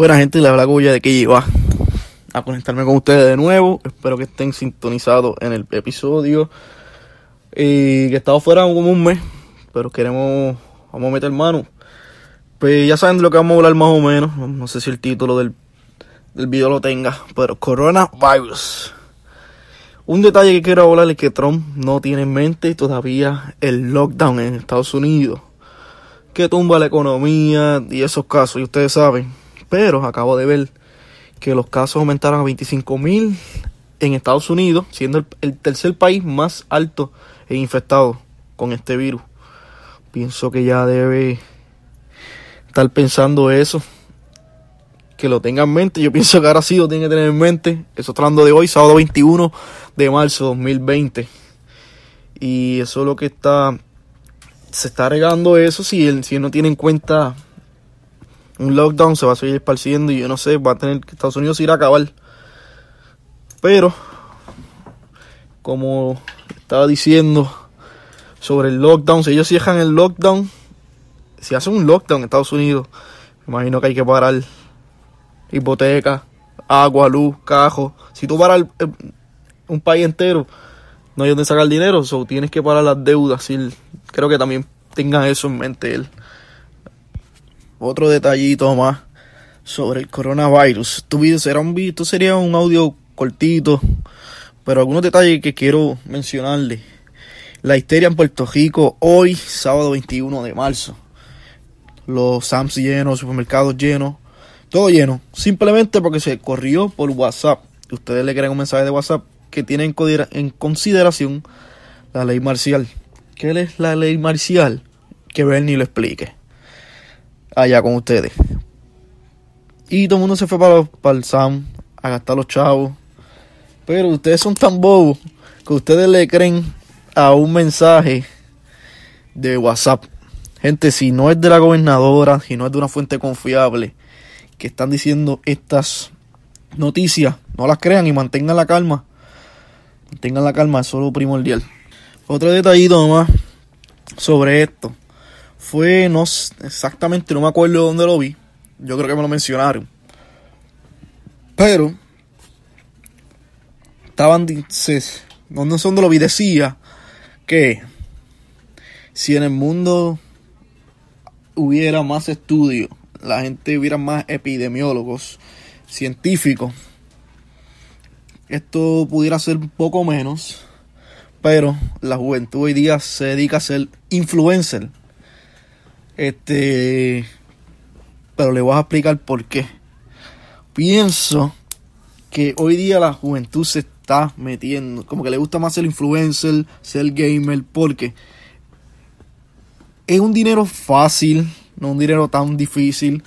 Buena gente, le habla Goya de que iba a conectarme con ustedes de nuevo. Espero que estén sintonizados en el episodio. Y que he estado fuera como un mes, pero queremos, vamos a meter mano. Pues ya saben de lo que vamos a hablar más o menos. No sé si el título del, del video lo tenga, pero coronavirus. Un detalle que quiero hablar es que Trump no tiene en mente todavía el lockdown en Estados Unidos. Que tumba la economía y esos casos, y ustedes saben pero acabo de ver que los casos aumentaron a 25 mil en Estados Unidos, siendo el, tercer país más alto e infectado con este virus. Pienso que ya debe estar pensando eso. Que lo tenga en mente. Yo pienso que ahora sí lo tiene que tener en mente. Eso está hablando de hoy, sábado 21 de marzo 2020. Y eso es lo que está. Se está regando eso si si no tiene en cuenta un lockdown se va a seguir esparciendo y yo no sé, va a tener que Estados Unidos ir a acabar. Pero, como estaba diciendo sobre el lockdown, si ellos cierran el lockdown, si hacen un lockdown en Estados Unidos, me imagino que hay que parar hipoteca, agua, luz, cajo. Si tú paras un país entero, no hay donde sacar dinero, o tienes que parar las deudas. Y creo que también tengan eso en mente él otro detallito más sobre el coronavirus. Tu video será un sería un audio cortito, pero algunos detalles que quiero mencionarle. La histeria en Puerto Rico hoy, sábado 21 de marzo. Los Sams llenos, supermercados llenos, todo lleno. Simplemente porque se corrió por WhatsApp. Ustedes le creen un mensaje de WhatsApp que tiene en consideración la ley marcial. ¿Qué es la ley marcial? Que Bernie lo explique allá con ustedes. Y todo el mundo se fue para, para el SAM a gastar los chavos. Pero ustedes son tan bobos que ustedes le creen a un mensaje de WhatsApp. Gente, si no es de la gobernadora, si no es de una fuente confiable, que están diciendo estas noticias, no las crean y mantengan la calma. Mantengan la calma, es lo primordial. Otro detallito más sobre esto fue, no exactamente, no me acuerdo dónde lo vi. Yo creo que me lo mencionaron. Pero, estaban, no sé dónde lo vi, decía que si en el mundo hubiera más estudios, la gente hubiera más epidemiólogos, científicos, esto pudiera ser un poco menos, pero la juventud hoy día se dedica a ser influencer este, pero le voy a explicar por qué. Pienso que hoy día la juventud se está metiendo, como que le gusta más ser influencer, ser gamer, porque es un dinero fácil, no un dinero tan difícil.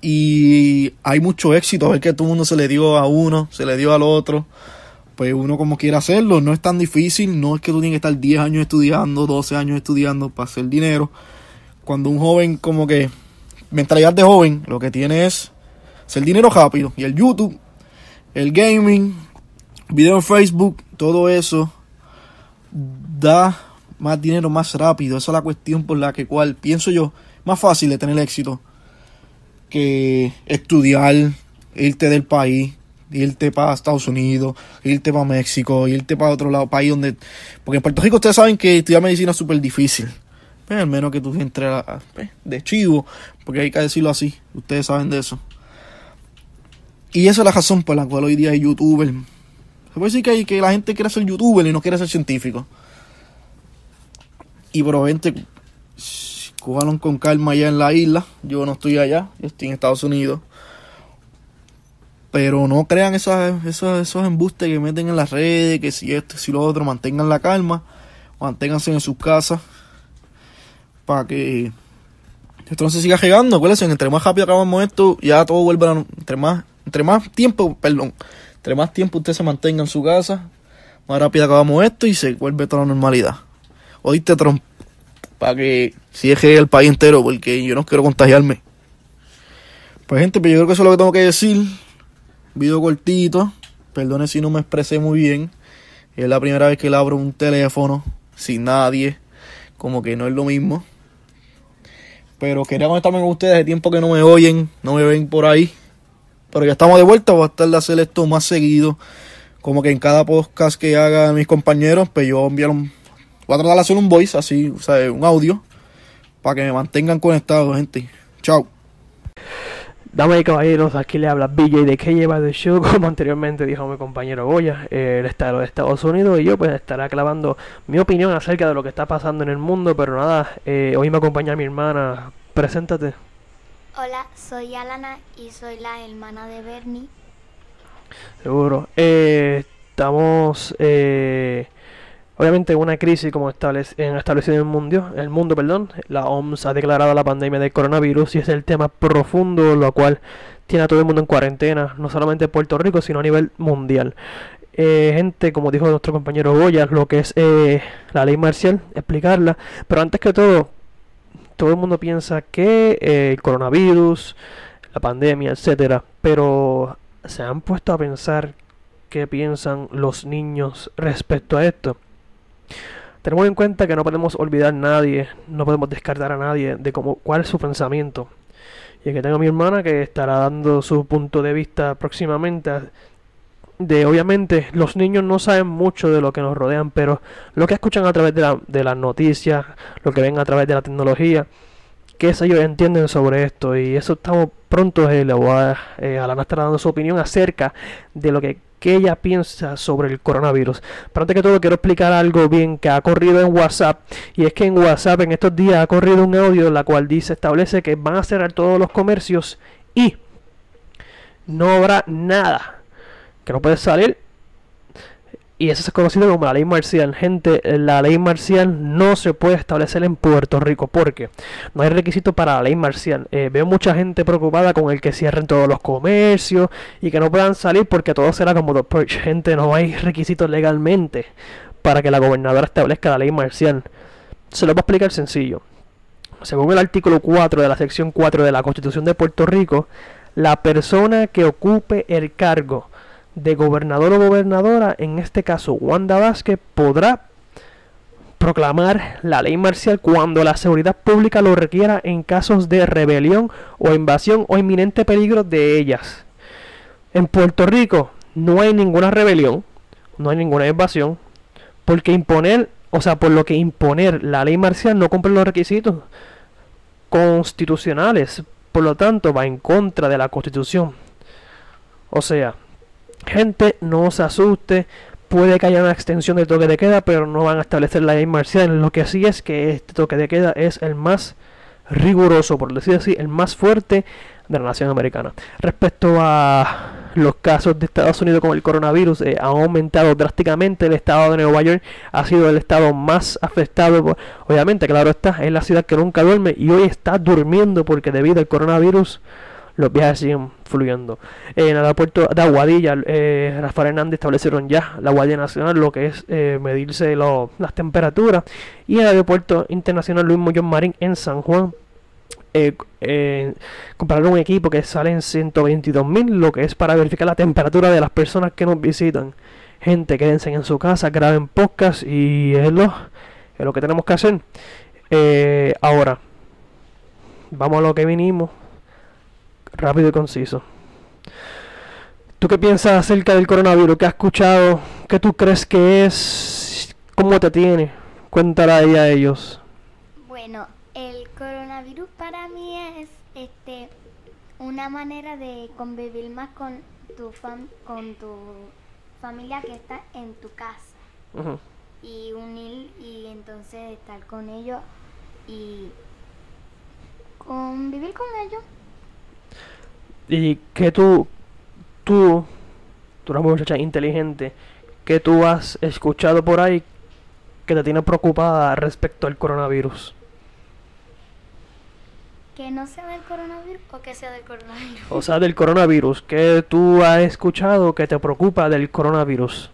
Y hay mucho éxito, a que todo el mundo se le dio a uno, se le dio al otro. Pues uno como quiere hacerlo, no es tan difícil, no es que tú tienes que estar 10 años estudiando, 12 años estudiando para hacer dinero cuando un joven como que mentalidad de joven lo que tiene es hacer dinero rápido y el YouTube, el gaming, video en Facebook, todo eso da más dinero más rápido. Esa es la cuestión por la que cual pienso yo más fácil de tener éxito que estudiar, irte del país, irte para Estados Unidos, irte para México, irte para otro lado, país donde... Porque en Puerto Rico ustedes saben que estudiar medicina es súper difícil. Pues, al menos que tú entres pues, de chivo, porque hay que decirlo así, ustedes saben de eso. Y esa es la razón por la cual hoy día hay youtuber. Se puede decir que, que la gente quiere ser youtuber y no quiere ser científico. Y probablemente cójanlo con calma allá en la isla. Yo no estoy allá, yo estoy en Estados Unidos. Pero no crean esos, esos, esos embustes que meten en las redes, que si esto, si lo otro, mantengan la calma, manténganse en sus casas para que esto no se siga llegando. Acuérdense, entre más rápido acabamos esto, ya todo vuelve a entre más, entre más tiempo, perdón, entre más tiempo usted se mantenga en su casa, más rápido acabamos esto y se vuelve toda la normalidad. Oíste, Trump, para que cierre el país entero, porque yo no quiero contagiarme. Pues gente, pues yo creo que eso es lo que tengo que decir. Video cortito. Perdone si no me expresé muy bien. Es la primera vez que le abro un teléfono sin nadie. Como que no es lo mismo. Pero quería conectarme con ustedes de tiempo que no me oyen, no me ven por ahí. Pero ya estamos de vuelta, voy a estar de hacer esto más seguido. Como que en cada podcast que hagan mis compañeros, pues yo enviar un, voy a tratar de hacer un voice así, o sea, un audio, para que me mantengan conectados, gente. Chao. Damas y caballeros, aquí le habla BJ de que lleva de show, como anteriormente dijo mi compañero Goya, el estado de Estados Unidos, y yo pues estaré aclavando mi opinión acerca de lo que está pasando en el mundo, pero nada, eh, hoy me acompaña mi hermana, preséntate. Hola, soy Alana y soy la hermana de Bernie. Seguro. Eh, estamos eh, obviamente en una crisis como establece, en establecido en el mundo, el mundo, perdón. La OMS ha declarado la pandemia del coronavirus y es el tema profundo, lo cual tiene a todo el mundo en cuarentena, no solamente en Puerto Rico, sino a nivel mundial. Eh, gente, como dijo nuestro compañero Goya, lo que es eh, la ley marcial, explicarla. Pero antes que todo, todo el mundo piensa que eh, el coronavirus, la pandemia, etcétera, pero se han puesto a pensar qué piensan los niños respecto a esto. Tenemos en cuenta que no podemos olvidar a nadie, no podemos descartar a nadie de cómo, cuál es su pensamiento. Y aquí tengo a mi hermana que estará dando su punto de vista próximamente. De obviamente los niños no saben mucho de lo que nos rodean, pero lo que escuchan a través de, la, de las noticias, lo que ven a través de la tecnología, que ellos entienden sobre esto. Y eso estamos pronto, eh, le a, eh, Alana estará dando su opinión acerca de lo que qué ella piensa sobre el coronavirus. Pero antes que todo quiero explicar algo bien que ha corrido en WhatsApp y es que en WhatsApp en estos días ha corrido un audio en la cual dice establece que van a cerrar todos los comercios y no habrá nada que no puede salir y eso es conocido como la ley marcial. Gente, la ley marcial no se puede establecer en Puerto Rico porque no hay requisito para la ley marcial. Eh, veo mucha gente preocupada con el que cierren todos los comercios y que no puedan salir porque todo será como dos Gente, no hay requisitos legalmente para que la gobernadora establezca la ley marcial. Se lo voy a explicar sencillo. Según el artículo 4 de la sección 4 de la Constitución de Puerto Rico, la persona que ocupe el cargo de gobernador o gobernadora, en este caso Wanda Vázquez, podrá proclamar la ley marcial cuando la seguridad pública lo requiera en casos de rebelión o invasión o inminente peligro de ellas. En Puerto Rico no hay ninguna rebelión, no hay ninguna invasión, porque imponer, o sea, por lo que imponer la ley marcial no cumple los requisitos constitucionales, por lo tanto va en contra de la constitución. O sea, Gente, no se asuste. Puede que haya una extensión del toque de queda, pero no van a establecer la ley marcial. Lo que sí es que este toque de queda es el más riguroso, por decir así, el más fuerte de la nación americana. Respecto a los casos de Estados Unidos con el coronavirus, eh, han aumentado drásticamente. El estado de Nueva York ha sido el estado más afectado. Obviamente, claro está, es la ciudad que nunca duerme y hoy está durmiendo porque debido al coronavirus los viajes siguen fluyendo. En el aeropuerto de Aguadilla, eh, Rafael Hernández establecieron ya la Guardia Nacional, lo que es eh, medirse las temperaturas. Y en el aeropuerto internacional Luis Muñoz Marín en San Juan, eh, eh, compraron un equipo que sale en 122 mil, lo que es para verificar la temperatura de las personas que nos visitan. Gente, quédense en su casa, graben podcast y es lo, que tenemos que hacer. Eh, ahora, vamos a lo que vinimos rápido y conciso. ¿Tú qué piensas acerca del coronavirus? ¿Qué has escuchado? ¿Qué tú crees que es? ¿Cómo te tiene? Cuéntale ahí a ellos. Bueno, el coronavirus para mí es este una manera de convivir más con tu fam con tu familia que está en tu casa y unir y entonces estar con ellos y convivir con ellos y que tú, tú, tú eres una muchacha inteligente, que tú has escuchado por ahí que te tiene preocupada respecto al coronavirus. Que no sea del coronavirus o que sea del coronavirus. O sea, del coronavirus. que tú has escuchado que te preocupa del coronavirus?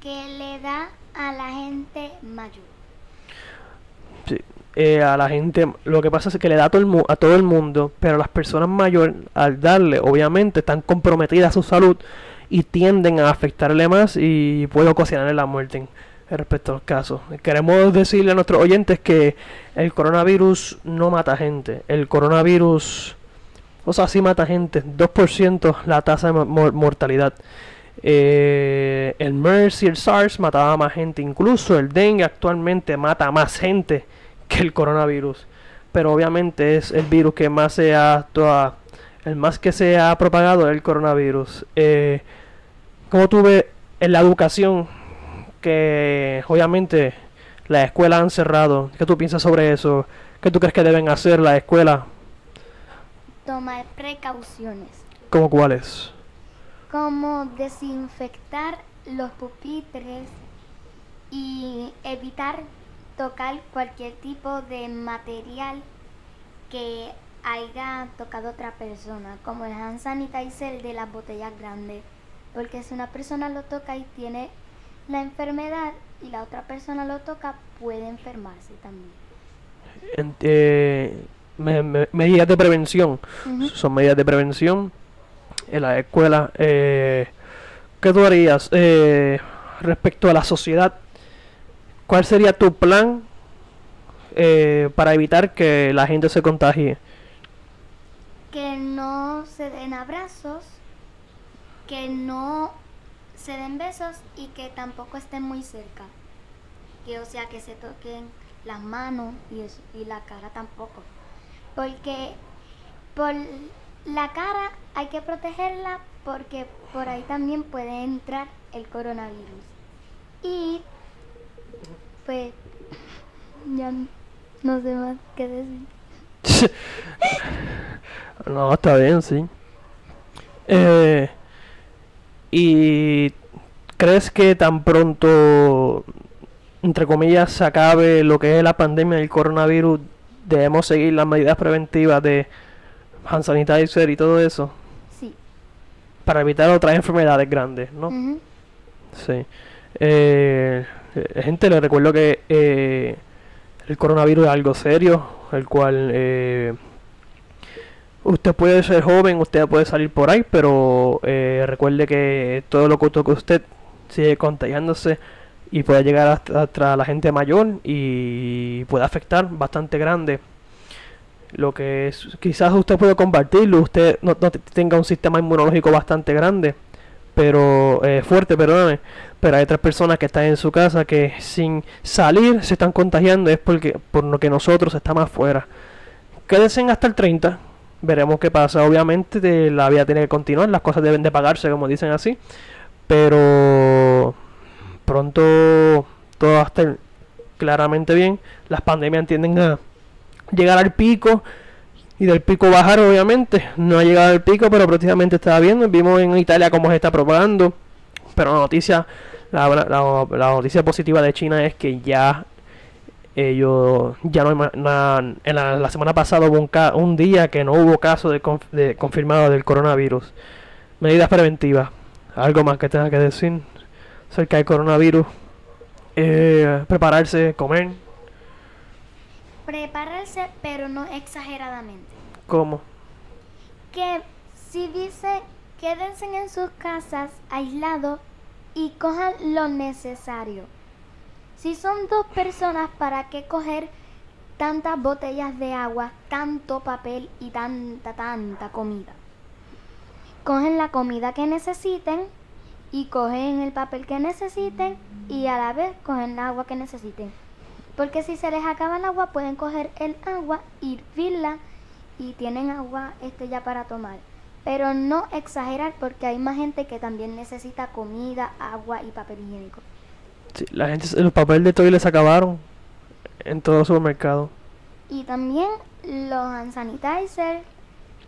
Que le da a la gente mayor. Eh, a la gente, lo que pasa es que le da a todo, el, a todo el mundo, pero las personas mayores, al darle, obviamente, están comprometidas a su salud y tienden a afectarle más y puede ocasionarle la muerte respecto al caso. Queremos decirle a nuestros oyentes que el coronavirus no mata gente. El coronavirus O sea, sí mata gente. 2% la tasa de mo- mor- mortalidad. Eh, el MERS y el SARS mataba más gente. Incluso el dengue actualmente mata más gente que el coronavirus. Pero obviamente es el virus que más se ha, toa- el más que se ha propagado es el coronavirus. Eh, como tuve en la educación que obviamente las escuelas han cerrado. ¿Qué tú piensas sobre eso? ¿Qué tú crees que deben hacer las escuelas? Tomar precauciones, ¿Cómo cuáles? como desinfectar los pupitres y evitar tocar cualquier tipo de material que haya tocado otra persona, como el hand sanitizer de las botellas grandes, porque si una persona lo toca y tiene la enfermedad y la otra persona lo toca, puede enfermarse también. Eh, me- me- medidas de prevención. Son medidas de prevención en la escuela. Eh, ¿Qué tú harías eh, respecto a la sociedad? ¿Cuál sería tu plan eh, para evitar que la gente se contagie? que no se den abrazos, que no se den besos y que tampoco estén muy cerca. Que o sea que se toquen las manos y, y la cara tampoco. Porque por la cara hay que protegerla porque por ahí también puede entrar el coronavirus. Y pues ya no sé más qué decir. No, está bien, sí. Eh, ¿Y crees que tan pronto, entre comillas, se acabe lo que es la pandemia del coronavirus, debemos seguir las medidas preventivas de hand sanitizer y todo eso Sí. para evitar otras enfermedades grandes, ¿no? Ujú. Sí. Eh, eh, gente, les recuerdo que eh, el coronavirus es algo serio, el cual eh, usted puede ser joven, usted puede salir por ahí, pero eh, recuerde que todo lo que usted sigue contagiándose y puede llegar hasta, la gente mayor y puede afectar bastante grande. Lo que quizás usted puede compartirlo, usted no tenga un sistema inmunológico bastante grande pero eh, fuerte, perdóname, pero hay otras personas que están en su casa que sin salir se están contagiando, es porque por lo que nosotros estamos afuera. Quédense hasta el 30, veremos qué pasa. Obviamente de- la vida tiene que continuar, las cosas deben de pagarse, como dicen así, pero pronto todo va a estar claramente bien. Las pandemias tienden a llegar al pico y del pico bajar obviamente. No ha llegado al pico pero prácticamente está viendo. Vimos en Italia cómo se está propagando. Pero la noticia la, la- noticia positiva de China es que ya ellos ya no en la, semana pasada hubo un, un día que no hubo caso de, conf- de confirmado del coronavirus. Medidas preventivas. Algo más que tenga que decir acerca del coronavirus. Eh, prepararse comer Prepararse, pero no exageradamente. como Que si dice quédense en sus casas aislados y cojan lo necesario. Si son dos personas, ¿para qué coger tantas botellas de agua, tanto papel y tanta, tanta comida? Cogen la comida que necesiten y cogen el papel que necesiten y a la vez cogen el agua que necesiten. Porque si se les acaba el agua, pueden coger el agua, hervirla y tienen agua este ya para tomar. Pero no exagerar porque hay más gente que también necesita comida, agua y papel higiénico. Sí, la gente, los papeles de toilet se acabaron en todo supermercado. Y también los hand sanitizer,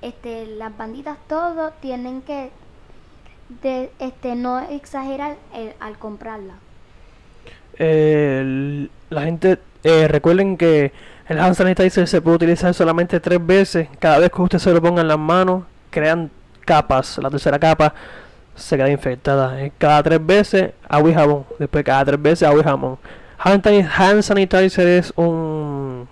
este, las banditas, todo tienen que de, este, no exagerar el- al comprarla. La gente, eh, recuerden que el hand sanitizer se puede utilizar solamente tres veces. Cada vez que usted se lo ponga en las manos, crean capas. La tercera capa se queda infectada. Eh, Cada tres veces, agua y jabón. Después cada tres veces, agua y jabón. Hand sanitizer es un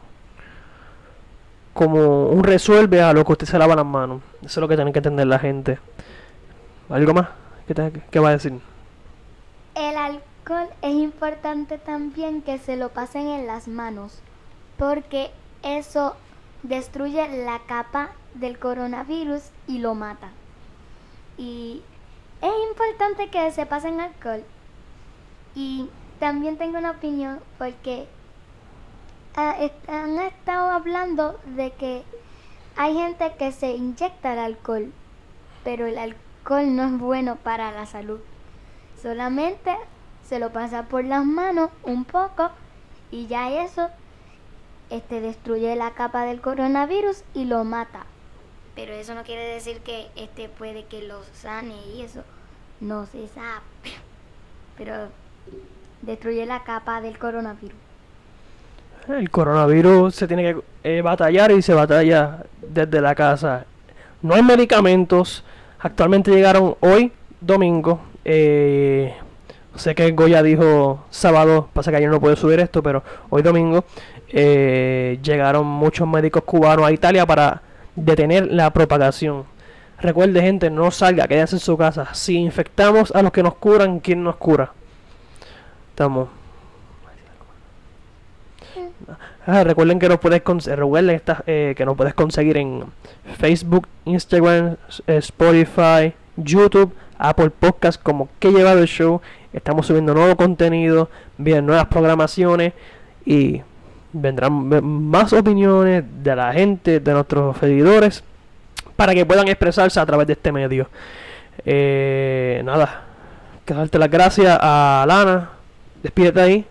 como un resuelve a lo que usted se lava las manos. Eso es lo que tienen que entender la gente. ¿Algo más? ¿Qué, te- qué va a decir? El alcohol es importante también que se lo pasen en las manos, porque eso destruye la capa del coronavirus y lo mata. Y es importante que se pasen alcohol. Y también tengo una opinión porque ah, han estado hablando de que hay gente que se inyecta el alcohol, pero el alcohol no es bueno para la salud. Solamente se lo pasa por las manos un poco y ya eso este destruye la capa del coronavirus y lo mata. Pero eso no quiere decir que este puede que lo sane y eso no se sabe. Pero destruye la capa del coronavirus. El coronavirus se tiene que eh, batallar y se batalla desde la casa. No hay medicamentos. Actualmente llegaron hoy, domingo. eh, sé que Goya dijo sábado, pasa que ayer no puede subir esto, pero hoy domingo eh, llegaron muchos médicos cubanos a Italia para detener la propagación. Recuerde gente, no salga, quédese en su casa. Si infectamos a los que nos curan, ¿quién nos cura? Estamos. Ah, recuerden que nos puedes conse- recuerden esta- eh, que nos puedes conseguir en Facebook, Instagram, eh, Spotify, YouTube, Apple Podcast como que llevado el show. Estamos subiendo nuevo contenido, vienen nuevas programaciones y vendrán ve- más opiniones de la gente, de nuestros seguidores, para que puedan expresarse a través de este medio. Eh, nada, que darte las gracias a Lana. Despídete ahí.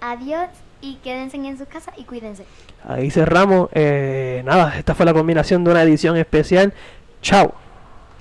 Adiós y quédense en sus casas y cuídense. Ahí cerramos. Eh, nada, esta fue la combinación de una edición especial. Chao.